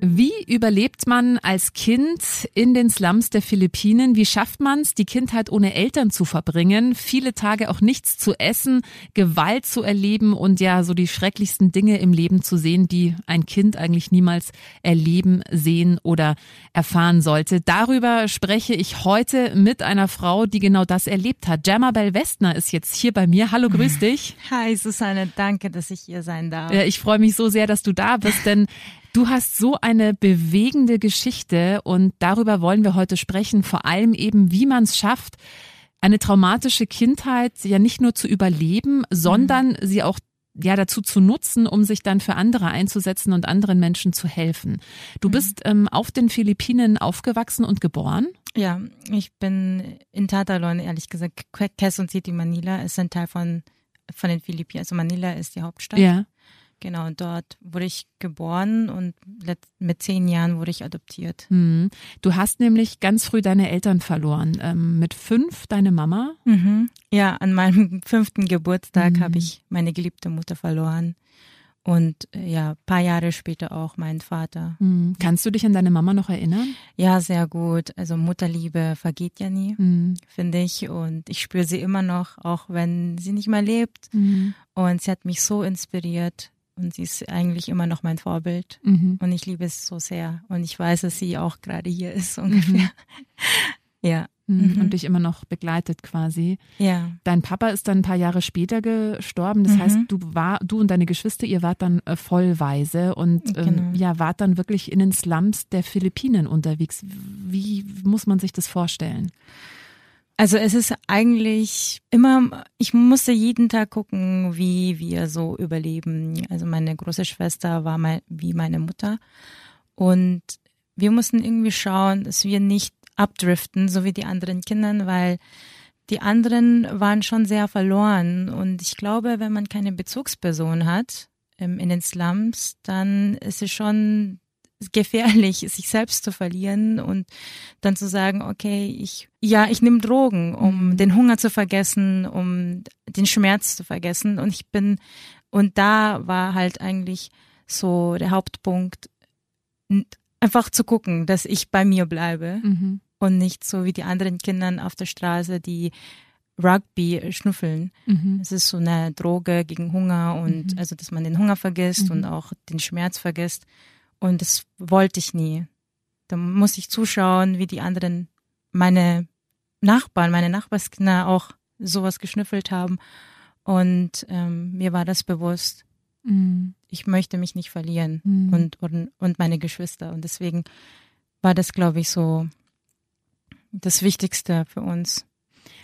Wie überlebt man als Kind in den Slums der Philippinen? Wie schafft man es, die Kindheit ohne Eltern zu verbringen, viele Tage auch nichts zu essen, Gewalt zu erleben und ja, so die schrecklichsten Dinge im Leben zu sehen, die ein Kind eigentlich niemals erleben, sehen oder erfahren sollte? Darüber spreche ich heute mit einer Frau, die genau das erlebt hat. Jamabel Westner ist jetzt hier bei mir. Hallo, grüß dich. Hi, Susanne, danke, dass ich hier sein darf. Ja, ich freue mich so sehr, dass du da bist, denn Du hast so eine bewegende Geschichte und darüber wollen wir heute sprechen, vor allem eben, wie man es schafft, eine traumatische Kindheit ja nicht nur zu überleben, sondern mhm. sie auch ja dazu zu nutzen, um sich dann für andere einzusetzen und anderen Menschen zu helfen. Du mhm. bist ähm, auf den Philippinen aufgewachsen und geboren? Ja, ich bin in Tatalon, ehrlich gesagt. Quezon City, Manila ist ein Teil von, von den Philippinen. Also Manila ist die Hauptstadt. Ja. Genau, und dort wurde ich geboren und mit zehn Jahren wurde ich adoptiert. Mhm. Du hast nämlich ganz früh deine Eltern verloren. Ähm, mit fünf deine Mama? Mhm. Ja, an meinem fünften Geburtstag mhm. habe ich meine geliebte Mutter verloren. Und äh, ja, paar Jahre später auch meinen Vater. Mhm. Kannst du dich an deine Mama noch erinnern? Ja, sehr gut. Also Mutterliebe vergeht ja nie, mhm. finde ich. Und ich spüre sie immer noch, auch wenn sie nicht mehr lebt. Mhm. Und sie hat mich so inspiriert, und sie ist eigentlich immer noch mein Vorbild. Mhm. Und ich liebe es so sehr. Und ich weiß, dass sie auch gerade hier ist, ungefähr. Mhm. ja. Mhm. Und dich immer noch begleitet quasi. Ja. Dein Papa ist dann ein paar Jahre später gestorben. Das heißt, mhm. du war, du und deine Geschwister, ihr wart dann äh, vollweise und ähm, genau. ja, wart dann wirklich in den Slums der Philippinen unterwegs. Wie muss man sich das vorstellen? Also es ist eigentlich immer, ich musste jeden Tag gucken, wie wir so überleben. Also meine große Schwester war mein, wie meine Mutter. Und wir mussten irgendwie schauen, dass wir nicht abdriften, so wie die anderen Kinder, weil die anderen waren schon sehr verloren. Und ich glaube, wenn man keine Bezugsperson hat ähm, in den Slums, dann ist es schon gefährlich, sich selbst zu verlieren und dann zu sagen, okay, ich, ja, ich nehme Drogen, um mhm. den Hunger zu vergessen, um den Schmerz zu vergessen. Und ich bin, und da war halt eigentlich so der Hauptpunkt, einfach zu gucken, dass ich bei mir bleibe mhm. und nicht so wie die anderen Kinder auf der Straße, die Rugby schnuffeln. Mhm. Es ist so eine Droge gegen Hunger und mhm. also, dass man den Hunger vergisst und mhm. auch den Schmerz vergisst. Und das wollte ich nie. Da muss ich zuschauen, wie die anderen, meine Nachbarn, meine Nachbarskinder auch sowas geschnüffelt haben. Und ähm, mir war das bewusst. Mhm. Ich möchte mich nicht verlieren mhm. und, und, und meine Geschwister. Und deswegen war das, glaube ich, so das Wichtigste für uns.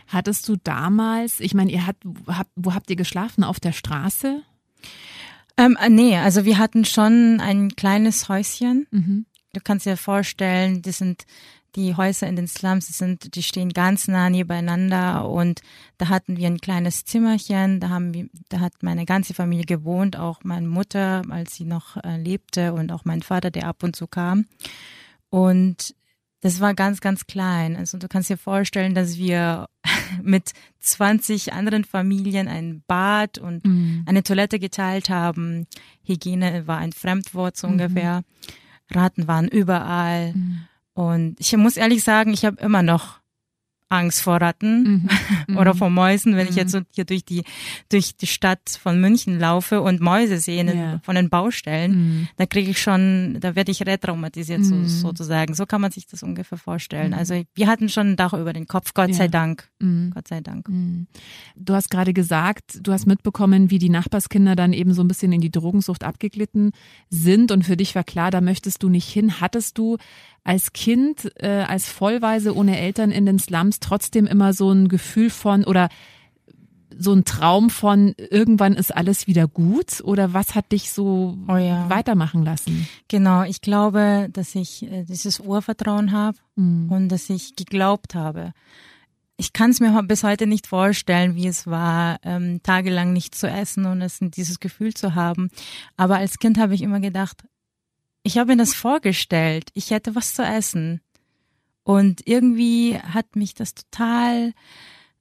Hattest du damals, ich meine, ihr habt, habt, wo habt ihr geschlafen? Auf der Straße? Ähm, äh, nee, also wir hatten schon ein kleines Häuschen. Mhm. Du kannst dir vorstellen, das sind die Häuser in den Slums, die sind, die stehen ganz nah nebeneinander und da hatten wir ein kleines Zimmerchen, da haben wir, da hat meine ganze Familie gewohnt, auch meine Mutter, als sie noch äh, lebte und auch mein Vater, der ab und zu kam. Und das war ganz, ganz klein. Also du kannst dir vorstellen, dass wir mit 20 anderen Familien ein Bad und mhm. eine Toilette geteilt haben. Hygiene war ein Fremdwort so mhm. ungefähr. Ratten waren überall. Mhm. Und ich muss ehrlich sagen, ich habe immer noch Angst vor Ratten Mhm. oder vor Mäusen, wenn ich Mhm. jetzt so hier durch die durch die Stadt von München laufe und Mäuse sehe Ja. von den Baustellen, Mhm. da kriege ich schon, da werde ich retraumatisiert so, Mhm. sozusagen. So kann man sich das ungefähr vorstellen. Mhm. Also wir hatten schon ein Dach über den Kopf, Gott Ja. sei Dank, Mhm. Gott sei Dank. Mhm. Du hast gerade gesagt, du hast mitbekommen, wie die Nachbarskinder dann eben so ein bisschen in die Drogensucht abgeglitten sind und für dich war klar, da möchtest du nicht hin. Hattest du als Kind, äh, als Vollweise ohne Eltern in den Slums trotzdem immer so ein Gefühl von oder so ein Traum von irgendwann ist alles wieder gut oder was hat dich so Oh ja. weitermachen lassen? Genau, ich glaube, dass ich äh, dieses Urvertrauen habe Mhm. und dass ich geglaubt habe. Ich kann es mir bis heute nicht vorstellen, wie es war, ähm, tagelang nicht zu essen und es dieses Gefühl zu haben. Aber als Kind habe ich immer gedacht, ich habe mir das vorgestellt, ich hätte was zu essen. Und irgendwie hat mich das total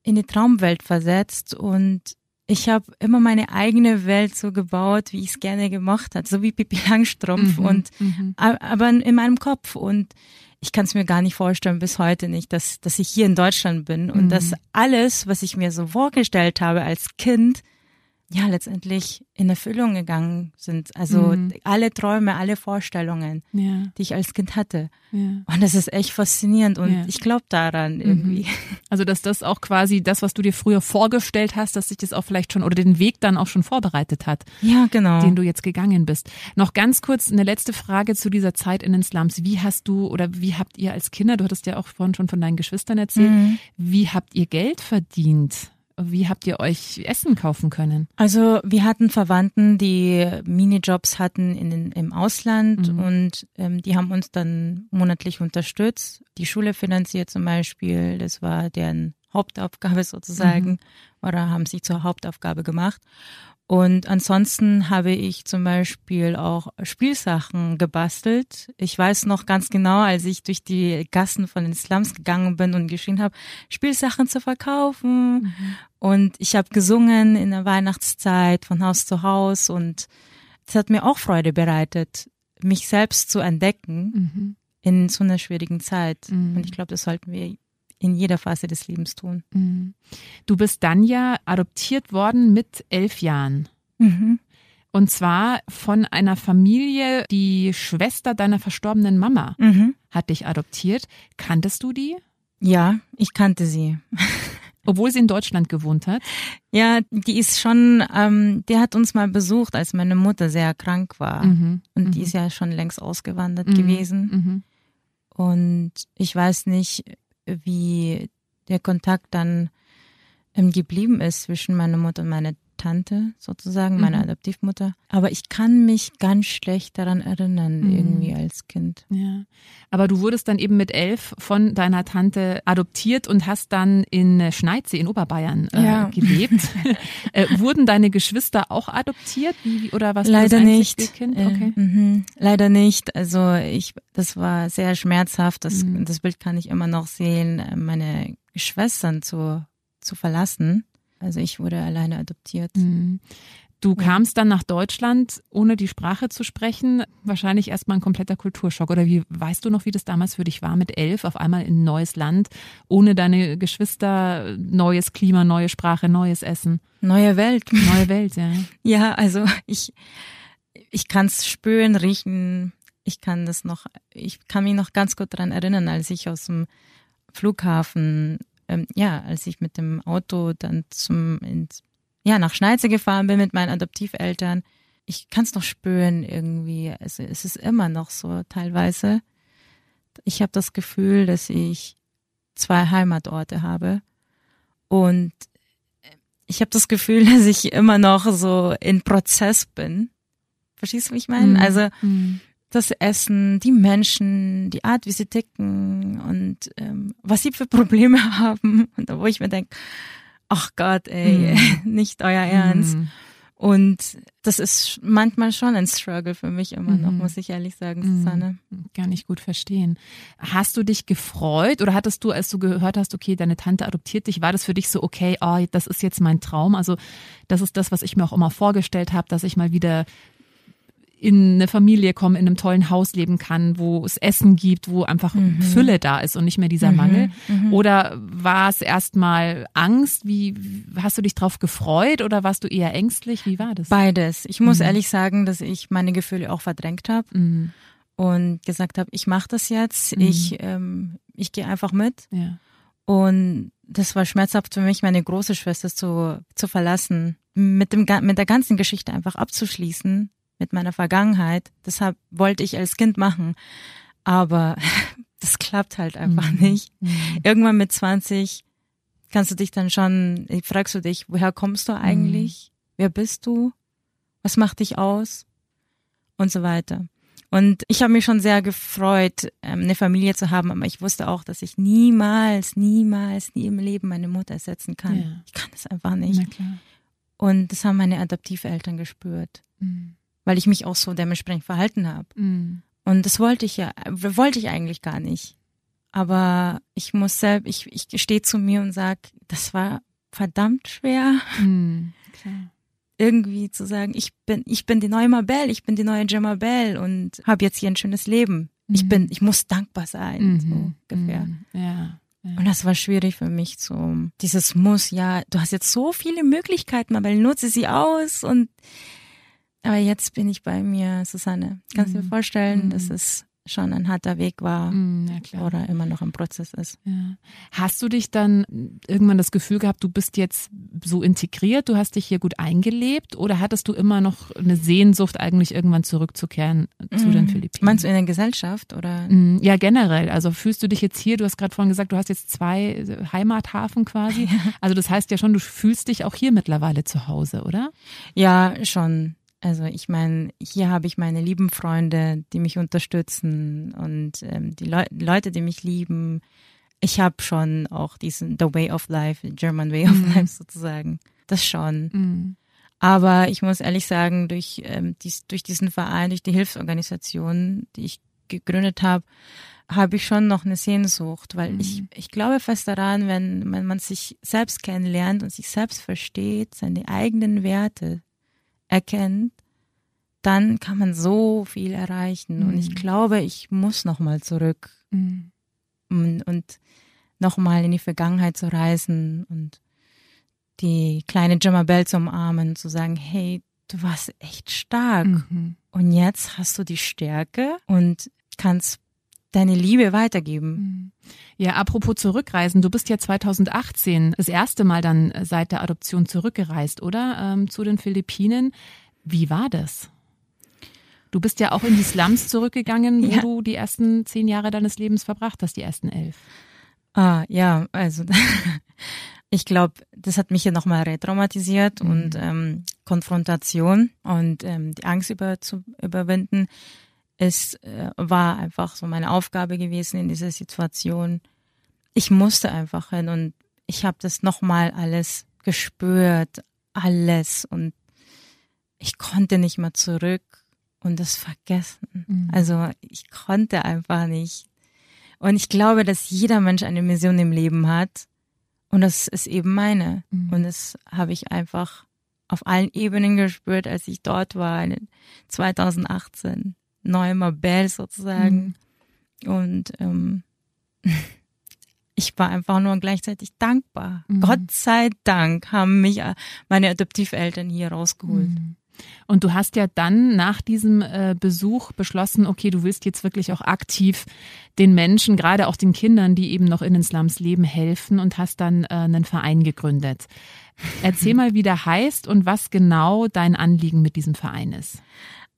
in die Traumwelt versetzt und ich habe immer meine eigene Welt so gebaut, wie ich es gerne gemacht hat, so wie Pippi Langstrumpf Mhm. und Mhm. aber in meinem Kopf und ich kann es mir gar nicht vorstellen bis heute nicht, dass dass ich hier in Deutschland bin und Mhm. dass alles, was ich mir so vorgestellt habe als Kind, ja letztendlich in Erfüllung gegangen sind. Also Mhm. alle Träume, alle Vorstellungen, Ja, die ich als Kind hatte. ja. Und das ist echt faszinierend und Ja. Mhm. ich glaube daran irgendwie. Also, dass das auch quasi das, was du dir früher vorgestellt hast, dass sich das auch vielleicht schon oder den Weg dann auch schon vorbereitet hat, Ja, genau. den du jetzt gegangen bist. Noch ganz kurz eine letzte Frage zu dieser Zeit in den Slums. Wie hast du oder wie habt ihr als Kinder, du hattest ja auch vorhin schon von deinen Geschwistern erzählt, Mhm. wie habt ihr Geld verdient? Wie habt ihr euch Essen kaufen können? Also wir hatten Verwandten, die Minijobs hatten in im Ausland Mhm. und ähm, die haben uns dann monatlich unterstützt. Die Schule finanziert zum Beispiel, das war deren Hauptaufgabe sozusagen oder haben sich zur Hauptaufgabe gemacht. Und ansonsten habe ich zum Beispiel auch Spielsachen gebastelt. Ich weiß noch ganz genau, als ich durch die Gassen von den Slums gegangen bin und geschrien habe, Spielsachen zu verkaufen. Und ich habe gesungen in der Weihnachtszeit von Haus zu Haus und es hat mir auch Freude bereitet, mich selbst zu entdecken Mhm. in so einer schwierigen Zeit. Mhm. Und ich glaube, das sollten wir in jeder Phase des Lebens tun. Mhm. Du bist dann ja adoptiert worden mit elf Jahren. Mhm. Und zwar von einer Familie, die Schwester deiner verstorbenen Mama Mhm. hat dich adoptiert. Kanntest du die? Ja, ich kannte sie. Obwohl sie in Deutschland gewohnt hat. Ja, die ist schon, ähm, der hat uns mal besucht, als meine Mutter sehr krank war. Mhm. Und mhm. die ist ja schon längst ausgewandert Mhm. gewesen. Mhm. Und ich weiß nicht, wie der Kontakt dann ähm, geblieben ist zwischen meiner Mutter und meiner Tante, sozusagen, meiner Mhm. Adoptivmutter. Aber ich kann mich ganz schlecht daran erinnern, Mhm. irgendwie als Kind. Ja. Aber du wurdest dann eben mit elf von deiner Tante adoptiert und hast dann in Schneidsee in Oberbayern äh, Ja. gelebt. äh, wurden deine Geschwister auch adoptiert? Wie, oder was Leider das nicht. Kind? Äh, Okay. mhm. Leider nicht. Also ich, das war sehr schmerzhaft. Das, Mhm. das Bild kann ich immer noch sehen, äh, meine Schwestern zu, zu verlassen. Also ich wurde alleine adoptiert. Mhm. Du kamst dann nach Deutschland, ohne die Sprache zu sprechen. Wahrscheinlich erstmal ein kompletter Kulturschock. Oder wie weißt du noch, wie das damals für dich war mit elf, auf einmal in ein neues Land, ohne deine Geschwister, neues Klima, neue Sprache, neues Essen, Neue Welt. neue Welt, ja. Ja, also ich, ich kann es spüren, riechen. Ich kann das noch, ich kann mich noch ganz gut daran erinnern, als ich aus dem Flughafen, ähm, ja, als ich mit dem Auto dann zum, ins, ja, nach Schneize gefahren bin mit meinen Adoptiveltern. Ich kann es noch spüren irgendwie. Also es ist immer noch so teilweise. Ich habe das Gefühl, dass ich zwei Heimatorte habe und ich habe das Gefühl, dass ich immer noch so in Prozess bin. Verstehst du, wie ich meine? Mhm. Also Mhm. das Essen, die Menschen, die Art, wie sie ticken und ähm, was sie für Probleme haben. Und da wo ich mir denke, ach Gott, ey, nicht euer Ernst. Mhm. Und das ist manchmal schon ein Struggle für mich immer noch, Mhm. muss ich ehrlich sagen, Mhm. Susanne. Kann ich gut verstehen. Hast du dich gefreut oder hattest du, als du gehört hast, okay, deine Tante adoptiert dich, war das für dich so, okay, oh, das ist jetzt mein Traum? Also das ist das, was ich mir auch immer vorgestellt habe, dass ich mal wieder in eine Familie kommen, in einem tollen Haus leben kann, wo es Essen gibt, wo einfach mhm. Fülle da ist und nicht mehr dieser mhm. Mangel? Mhm. Oder war es erstmal Angst? Wie hast du dich drauf gefreut oder warst du eher ängstlich? Wie war das? Beides. Ich muss mhm. ehrlich sagen, dass ich meine Gefühle auch verdrängt habe mhm. und gesagt habe, ich mache das jetzt, mhm. ich ähm, ich gehe einfach mit. Ja. Und das war schmerzhaft für mich, meine große Schwester zu, zu verlassen, mit, dem, mit der ganzen Geschichte einfach abzuschließen, mit meiner Vergangenheit. Deshalb wollte ich als Kind machen. Aber das klappt halt einfach mhm. nicht. Mhm. Irgendwann mit 20 kannst du dich dann schon, fragst du dich, woher kommst du eigentlich? Mhm. Wer bist du? Was macht dich aus? Und so weiter. Und ich habe mich schon sehr gefreut, ähm, eine Familie zu haben, aber ich wusste auch, dass ich niemals, niemals, nie im Leben meine Mutter ersetzen kann. Ja. Ich kann das einfach nicht. Und das haben meine Adoptiveltern gespürt, mhm. Weil ich mich auch so dementsprechend verhalten habe. Mhm. Und das wollte ich ja, wollte ich eigentlich gar nicht. Aber ich muss selbst, ich, ich stehe zu mir und sag, das war verdammt schwer. Mhm. Klar irgendwie zu sagen, ich bin, ich bin die neue Mabel, ich bin die neue Gemma Bell und habe jetzt hier ein schönes Leben. Mhm. Ich bin, ich muss dankbar sein, mhm. so ungefähr. Mhm. Ja. Ja. Und das war schwierig für mich, so dieses Muss, ja, du hast jetzt so viele Möglichkeiten, aber nutze sie aus und aber jetzt bin ich bei mir, Susanne. Kannst du dir mhm. vorstellen, mhm. das ist schon ein harter Weg war mm, oder immer noch im Prozess ist. Ja. Hast du dich dann irgendwann das Gefühl gehabt, du bist jetzt so integriert, du hast dich hier gut eingelebt oder hattest du immer noch eine Sehnsucht, eigentlich irgendwann zurückzukehren zu den Philippinen? Meinst du in der Gesellschaft oder? Mm, ja, generell. Also fühlst du dich jetzt hier, du hast gerade vorhin gesagt, du hast jetzt zwei Heimathafen quasi. Also das heißt ja schon, du fühlst dich auch hier mittlerweile zu Hause, oder? Ja, schon. Also ich meine, hier habe ich meine lieben Freunde, die mich unterstützen und ähm, die Le Leute, die mich lieben. Ich habe schon auch diesen The Way of Life, German Way of mhm. Life sozusagen. Das schon. Mhm. Aber ich muss ehrlich sagen, durch, ähm, dies, durch diesen Verein, durch die Hilfsorganisation, die ich gegründet habe, habe ich schon noch eine Sehnsucht, weil mhm. ich, ich glaube fest daran, wenn, wenn man sich selbst kennenlernt und sich selbst versteht, seine eigenen Werte erkennt, dann kann man so viel erreichen. Mhm. Und ich mhm. glaube, ich muss nochmal zurück mhm. und, und nochmal in die Vergangenheit zu reisen und die kleine Gemma Bell zu umarmen, zu sagen, hey, du warst echt stark. Mhm. Und jetzt hast du die Stärke und kannst deine Liebe weitergeben. Mhm. Ja, apropos zurückreisen, du bist ja 2018 das erste Mal dann seit der Adoption zurückgereist, oder? Ähm, zu den Philippinen. Wie war das? Du bist ja auch in die Slums zurückgegangen, wo ja. du die ersten zehn Jahre deines Lebens verbracht hast, die ersten elf. Ah, ja, also ich glaube, das hat mich ja nochmal retraumatisiert mhm. und ähm, Konfrontation und ähm, die Angst über, zu überwinden es äh, war einfach so meine Aufgabe gewesen in dieser Situation. Ich musste einfach hin und ich habe das nochmal alles gespürt, alles und ich konnte nicht mehr zurück und das vergessen. Mhm. Also ich konnte einfach nicht. Und ich glaube, dass jeder Mensch eine Mission im Leben hat und das ist eben meine. Mhm. Und das habe ich einfach auf allen Ebenen gespürt, als ich dort war, 2018 neue Mabel sozusagen. Mhm. Und ähm, ich war einfach nur gleichzeitig dankbar. Mhm. Gott sei Dank haben mich äh, meine Adoptiveltern hier rausgeholt. Mhm. Und du hast ja dann nach diesem äh, Besuch beschlossen, okay, du willst jetzt wirklich auch aktiv den Menschen, gerade auch den Kindern, die eben noch in den Slums leben, helfen und hast dann äh, einen Verein gegründet. Erzähl mal, wie der heißt und was genau dein Anliegen mit diesem Verein ist.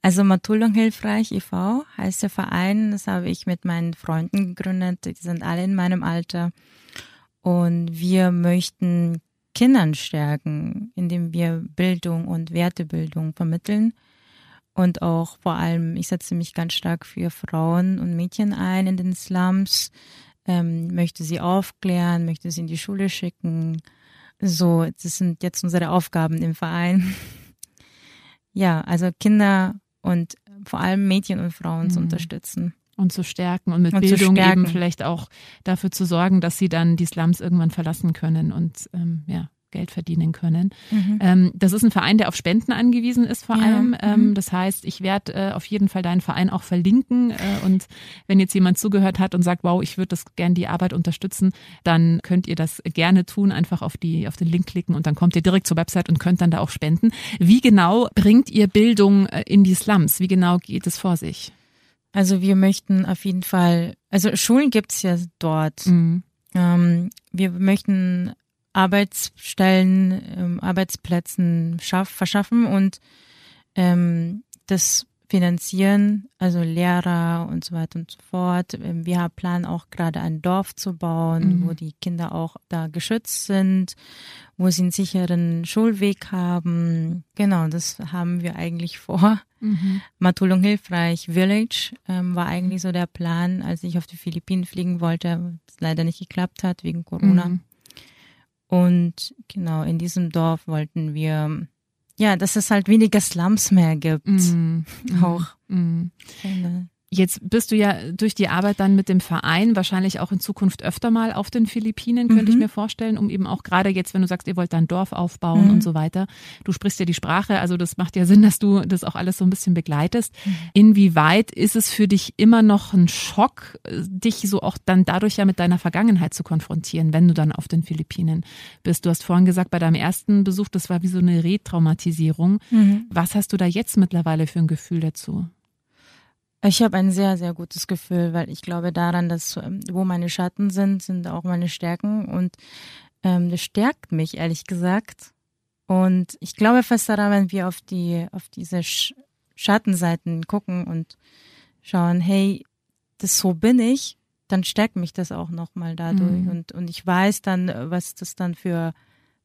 Also Matulung Hilfreich e.V. heißt der Verein. Das habe ich mit meinen Freunden gegründet. Die sind alle in meinem Alter. Und wir möchten Kindern stärken, indem wir Bildung und Wertebildung vermitteln. Und auch vor allem, ich setze mich ganz stark für Frauen und Mädchen ein in den Slums, ähm, möchte sie aufklären, möchte sie in die Schule schicken. So, das sind jetzt unsere Aufgaben im Verein. ja, also Kinder und vor allem Mädchen und Frauen mhm. zu unterstützen. Und zu stärken und mit und Bildung eben vielleicht auch dafür zu sorgen, dass sie dann die Slums irgendwann verlassen können und ähm, ja, Geld verdienen können. Mhm. Ähm, das ist ein Verein, der auf Spenden angewiesen ist vor allem. Ja. Ähm, mhm. das heißt, ich werde äh, auf jeden Fall deinen Verein auch verlinken. Äh, und wenn jetzt jemand zugehört hat und sagt, wow, ich würde das gern die Arbeit unterstützen, dann könnt ihr das gerne tun. Einfach auf die auf den Link klicken und dann kommt ihr direkt zur Website und könnt dann da auch spenden. Wie genau bringt ihr Bildung äh, in die Slums? Wie genau geht es vor sich? Also wir möchten auf jeden Fall, also Schulen gibt's ja dort. Mhm. Ähm, wir möchten Arbeitsstellen, ähm, Arbeitsplätzen schaff, verschaffen und ähm, das finanzieren, also Lehrer und so weiter und so fort. Ähm, wir planen auch gerade ein Dorf zu bauen, mhm. wo die Kinder auch da geschützt sind, wo sie einen sicheren Schulweg haben. Genau, das haben wir eigentlich vor. Mhm. Matulung Hilfreich Village ähm, war eigentlich so der Plan, als ich auf die Philippinen fliegen wollte, was leider nicht geklappt hat wegen Corona. Mhm. Und genau, in diesem Dorf wollten wir ja, dass es halt weniger Slums mehr gibt. Mm, auch. Mm. Jetzt bist du ja durch die Arbeit dann mit dem Verein wahrscheinlich auch in Zukunft öfter mal auf den Philippinen, könnte mhm. ich mir vorstellen, um eben auch gerade jetzt, wenn du sagst, ihr wollt da ein Dorf aufbauen mhm. und so weiter. Du sprichst ja die Sprache, also das macht ja Sinn, dass du das auch alles so ein bisschen begleitest. Mhm. Inwieweit ist es für dich immer noch ein Schock, dich so auch dann dadurch ja mit deiner Vergangenheit zu konfrontieren, wenn du dann auf den Philippinen bist? Du hast vorhin gesagt, bei deinem ersten Besuch, das war wie so eine Retraumatisierung. Mhm. Was hast du da jetzt mittlerweile für ein Gefühl dazu? Ich habe ein sehr, sehr gutes Gefühl, weil ich glaube daran, dass ähm, wo meine Schatten sind, sind auch meine Stärken und ähm, das stärkt mich, ehrlich gesagt. Und ich glaube fest daran, wenn wir auf die, auf diese Sch Schattenseiten gucken und schauen, hey, das so bin ich, dann stärkt mich das auch nochmal dadurch. Mhm. Und, und ich weiß dann, was das dann für,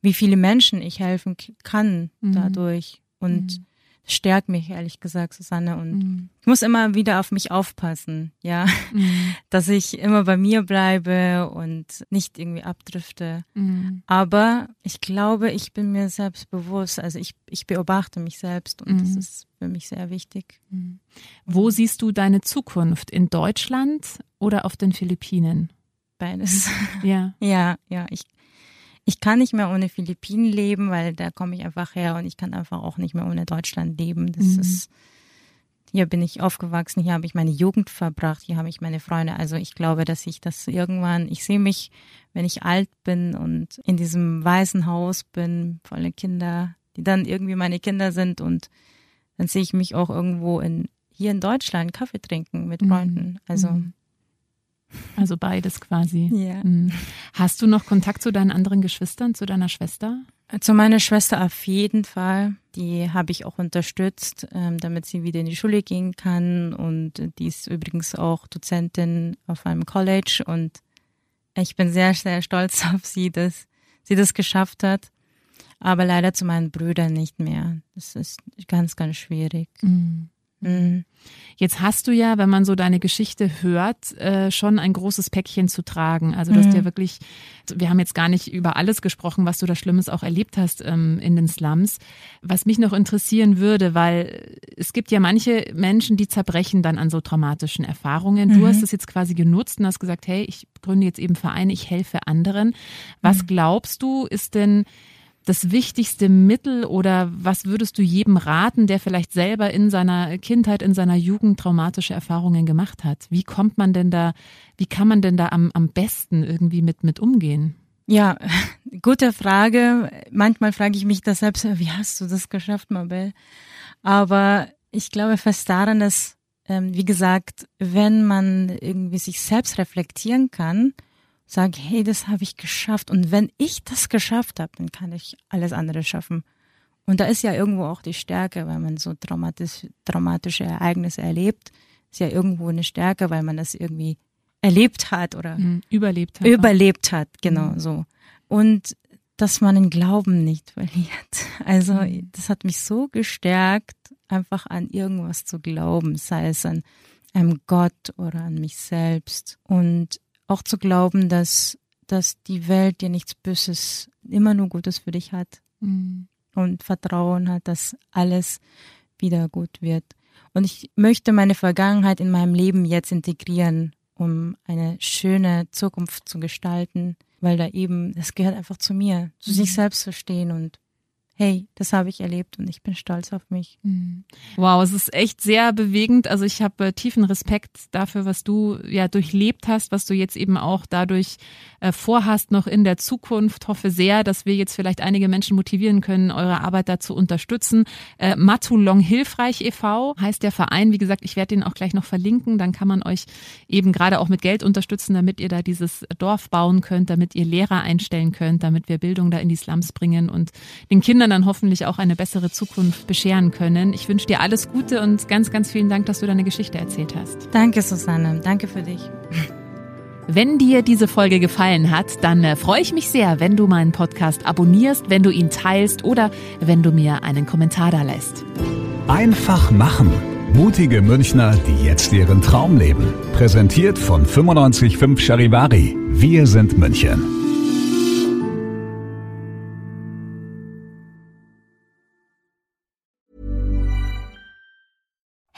wie viele Menschen ich helfen kann mhm. dadurch. Und mhm stärkt mich, ehrlich gesagt, Susanne. Und mhm. ich muss immer wieder auf mich aufpassen, ja, mhm. dass ich immer bei mir bleibe und nicht irgendwie abdrifte. Mhm. Aber ich glaube, ich bin mir selbst bewusst. Also ich, ich beobachte mich selbst und das mhm. ist für mich sehr wichtig. Mhm. Wo siehst du deine Zukunft? In Deutschland oder auf den Philippinen? Beides. Ja. Ja, ja. Ich, ich kann nicht mehr ohne Philippinen leben, weil da komme ich einfach her und ich kann einfach auch nicht mehr ohne Deutschland leben. Das mhm. ist, hier bin ich aufgewachsen, hier habe ich meine Jugend verbracht, hier habe ich meine Freunde. Also ich glaube, dass ich das irgendwann, ich sehe mich, wenn ich alt bin und in diesem weißen Haus bin, volle Kinder, die dann irgendwie meine Kinder sind und dann sehe ich mich auch irgendwo in, hier in Deutschland Kaffee trinken mit mhm. Freunden. Also mhm. Also beides quasi. Ja. Mhm. Hast du noch Kontakt zu deinen anderen Geschwistern, zu deiner Schwester? Zu meiner Schwester auf jeden Fall. Die habe ich auch unterstützt, ähm, damit sie wieder in die Schule gehen kann. Und die ist übrigens auch Dozentin auf einem College. Und ich bin sehr, sehr stolz auf sie, dass sie das geschafft hat. Aber leider zu meinen Brüdern nicht mehr. Das ist ganz, ganz schwierig. Mhm. Mhm. Jetzt hast du ja, wenn man so deine Geschichte hört, äh, schon ein großes Päckchen zu tragen. Also dass mhm. dir wirklich, wir haben jetzt gar nicht über alles gesprochen, was du da Schlimmes auch erlebt hast ähm, in den Slums. Was mich noch interessieren würde, weil es gibt ja manche Menschen, die zerbrechen dann an so traumatischen Erfahrungen. Du mhm. hast es jetzt quasi genutzt und hast gesagt, hey, ich gründe jetzt eben Vereine, ich helfe anderen. Was mhm. glaubst du, ist denn das wichtigste Mittel oder was würdest du jedem raten, der vielleicht selber in seiner Kindheit, in seiner Jugend traumatische Erfahrungen gemacht hat? Wie kommt man denn da, wie kann man denn da am, am besten irgendwie mit, mit umgehen? Ja, gute Frage. Manchmal frage ich mich das selbst, wie hast du das geschafft, Mabel? Aber ich glaube fest daran, dass, ähm, wie gesagt, wenn man irgendwie sich selbst reflektieren kann, sage, hey, das habe ich geschafft. Und wenn ich das geschafft habe, dann kann ich alles andere schaffen. Und da ist ja irgendwo auch die Stärke, weil man so traumatisch, traumatische Ereignisse erlebt, ist ja irgendwo eine Stärke, weil man das irgendwie erlebt hat oder mhm, überlebt hat. Überlebt hat, genau mhm. so. Und dass man den Glauben nicht verliert. Also mhm. das hat mich so gestärkt, einfach an irgendwas zu glauben, sei es an einem Gott oder an mich selbst. Und auch zu glauben, dass, dass die Welt dir nichts Böses, immer nur Gutes für dich hat. Mhm. Und Vertrauen hat, dass alles wieder gut wird. Und ich möchte meine Vergangenheit in meinem Leben jetzt integrieren, um eine schöne Zukunft zu gestalten weil da eben, das gehört einfach zu mir, zu sich selbst zu stehen und hey, das habe ich erlebt und ich bin stolz auf mich. Mhm. Wow, es ist echt sehr bewegend. Also ich habe äh, tiefen Respekt dafür, was du ja durchlebt hast, was du jetzt eben auch dadurch äh, vorhast noch in der Zukunft. Hoffe sehr, dass wir jetzt vielleicht einige Menschen motivieren können, eure Arbeit da zu unterstützen. Äh, Matulong Hilfreich e.V. heißt der Verein. Wie gesagt, ich werde den auch gleich noch verlinken. Dann kann man euch eben gerade auch mit Geld unterstützen, damit ihr da dieses Dorf bauen könnt, damit ihr Lehrer einstellen könnt, damit wir Bildung da in die Slums bringen und den Kindern dann hoffentlich auch eine bessere Zukunft bescheren können. Ich wünsche dir alles Gute und ganz, ganz vielen Dank, dass du deine Geschichte erzählt hast. Danke, Susanne. Danke für dich. Wenn dir diese Folge gefallen hat, dann äh, freue ich mich sehr, wenn du meinen Podcast abonnierst, wenn du ihn teilst oder wenn du mir einen Kommentar da lässt. Einfach machen. Mutige Münchner, die jetzt ihren Traum leben. Präsentiert von 955 Charivari. Wir sind München.